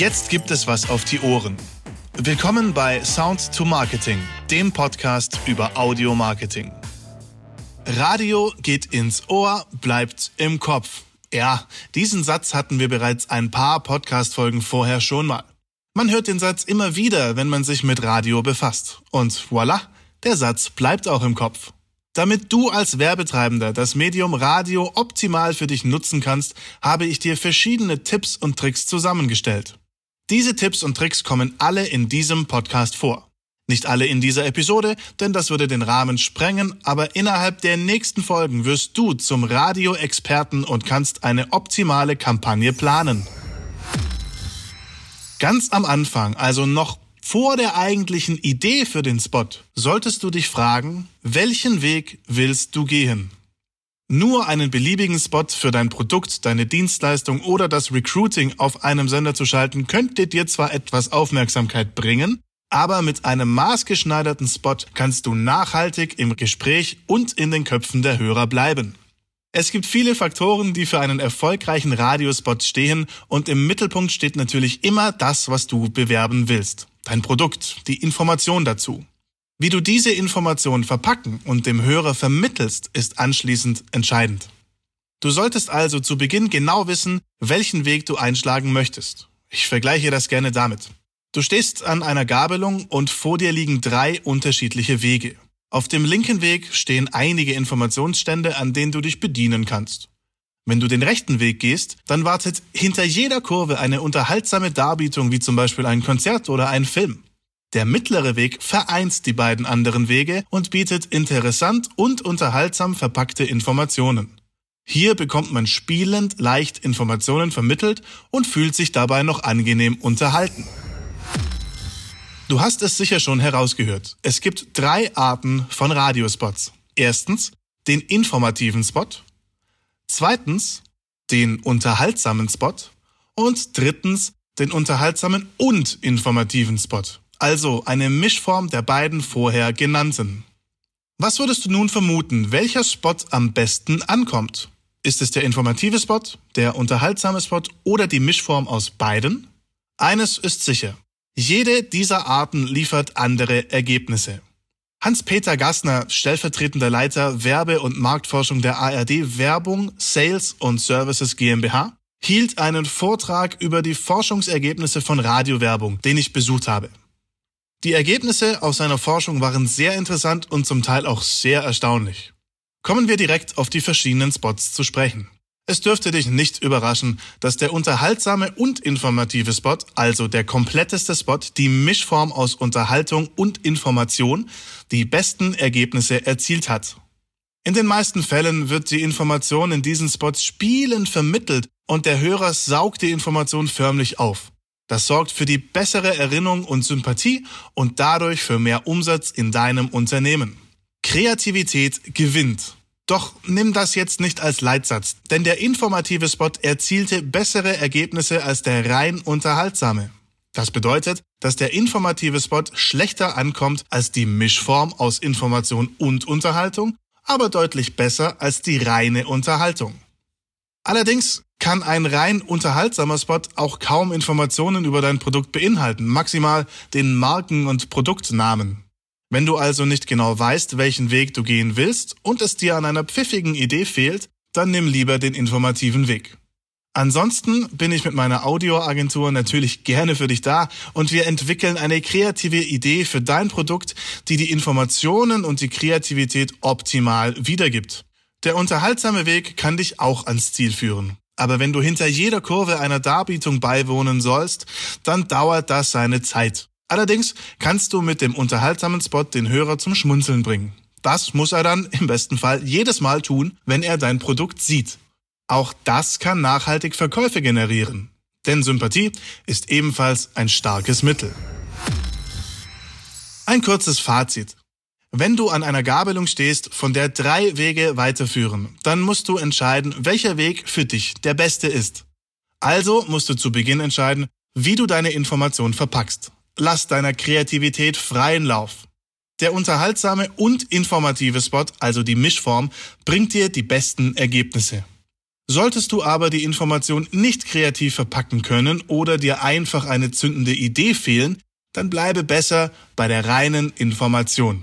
Jetzt gibt es was auf die Ohren. Willkommen bei Sound to Marketing, dem Podcast über Audio Marketing. Radio geht ins Ohr, bleibt im Kopf. Ja, diesen Satz hatten wir bereits ein paar Podcast-Folgen vorher schon mal. Man hört den Satz immer wieder, wenn man sich mit Radio befasst. Und voilà, der Satz bleibt auch im Kopf. Damit du als Werbetreibender das Medium Radio optimal für dich nutzen kannst, habe ich dir verschiedene Tipps und Tricks zusammengestellt. Diese Tipps und Tricks kommen alle in diesem Podcast vor. Nicht alle in dieser Episode, denn das würde den Rahmen sprengen, aber innerhalb der nächsten Folgen wirst du zum Radio-Experten und kannst eine optimale Kampagne planen. Ganz am Anfang, also noch vor der eigentlichen Idee für den Spot solltest du dich fragen, welchen Weg willst du gehen? Nur einen beliebigen Spot für dein Produkt, deine Dienstleistung oder das Recruiting auf einem Sender zu schalten, könnte dir zwar etwas Aufmerksamkeit bringen, aber mit einem maßgeschneiderten Spot kannst du nachhaltig im Gespräch und in den Köpfen der Hörer bleiben. Es gibt viele Faktoren, die für einen erfolgreichen Radiospot stehen und im Mittelpunkt steht natürlich immer das, was du bewerben willst dein Produkt, die Information dazu. Wie du diese Information verpacken und dem Hörer vermittelst, ist anschließend entscheidend. Du solltest also zu Beginn genau wissen, welchen Weg du einschlagen möchtest. Ich vergleiche das gerne damit. Du stehst an einer Gabelung und vor dir liegen drei unterschiedliche Wege. Auf dem linken Weg stehen einige Informationsstände, an denen du dich bedienen kannst. Wenn du den rechten Weg gehst, dann wartet hinter jeder Kurve eine unterhaltsame Darbietung wie zum Beispiel ein Konzert oder ein Film. Der mittlere Weg vereint die beiden anderen Wege und bietet interessant und unterhaltsam verpackte Informationen. Hier bekommt man spielend leicht Informationen vermittelt und fühlt sich dabei noch angenehm unterhalten. Du hast es sicher schon herausgehört. Es gibt drei Arten von Radiospots. Erstens den informativen Spot, Zweitens den unterhaltsamen Spot. Und drittens den unterhaltsamen und informativen Spot. Also eine Mischform der beiden vorher genannten. Was würdest du nun vermuten, welcher Spot am besten ankommt? Ist es der informative Spot, der unterhaltsame Spot oder die Mischform aus beiden? Eines ist sicher. Jede dieser Arten liefert andere Ergebnisse. Hans-Peter Gassner, stellvertretender Leiter Werbe- und Marktforschung der ARD Werbung, Sales und Services GmbH, hielt einen Vortrag über die Forschungsergebnisse von Radiowerbung, den ich besucht habe. Die Ergebnisse aus seiner Forschung waren sehr interessant und zum Teil auch sehr erstaunlich. Kommen wir direkt auf die verschiedenen Spots zu sprechen. Es dürfte dich nicht überraschen, dass der unterhaltsame und informative Spot, also der kompletteste Spot, die Mischform aus Unterhaltung und Information, die besten Ergebnisse erzielt hat. In den meisten Fällen wird die Information in diesen Spots spielend vermittelt und der Hörer saugt die Information förmlich auf. Das sorgt für die bessere Erinnerung und Sympathie und dadurch für mehr Umsatz in deinem Unternehmen. Kreativität gewinnt. Doch nimm das jetzt nicht als Leitsatz, denn der informative Spot erzielte bessere Ergebnisse als der rein unterhaltsame. Das bedeutet, dass der informative Spot schlechter ankommt als die Mischform aus Information und Unterhaltung, aber deutlich besser als die reine Unterhaltung. Allerdings kann ein rein unterhaltsamer Spot auch kaum Informationen über dein Produkt beinhalten, maximal den Marken- und Produktnamen. Wenn du also nicht genau weißt, welchen Weg du gehen willst und es dir an einer pfiffigen Idee fehlt, dann nimm lieber den informativen Weg. Ansonsten bin ich mit meiner Audioagentur natürlich gerne für dich da und wir entwickeln eine kreative Idee für dein Produkt, die die Informationen und die Kreativität optimal wiedergibt. Der unterhaltsame Weg kann dich auch ans Ziel führen. Aber wenn du hinter jeder Kurve einer Darbietung beiwohnen sollst, dann dauert das seine Zeit. Allerdings kannst du mit dem unterhaltsamen Spot den Hörer zum Schmunzeln bringen. Das muss er dann im besten Fall jedes Mal tun, wenn er dein Produkt sieht. Auch das kann nachhaltig Verkäufe generieren. Denn Sympathie ist ebenfalls ein starkes Mittel. Ein kurzes Fazit. Wenn du an einer Gabelung stehst, von der drei Wege weiterführen, dann musst du entscheiden, welcher Weg für dich der beste ist. Also musst du zu Beginn entscheiden, wie du deine Information verpackst. Lass deiner Kreativität freien Lauf. Der unterhaltsame und informative Spot, also die Mischform, bringt dir die besten Ergebnisse. Solltest du aber die Information nicht kreativ verpacken können oder dir einfach eine zündende Idee fehlen, dann bleibe besser bei der reinen Information.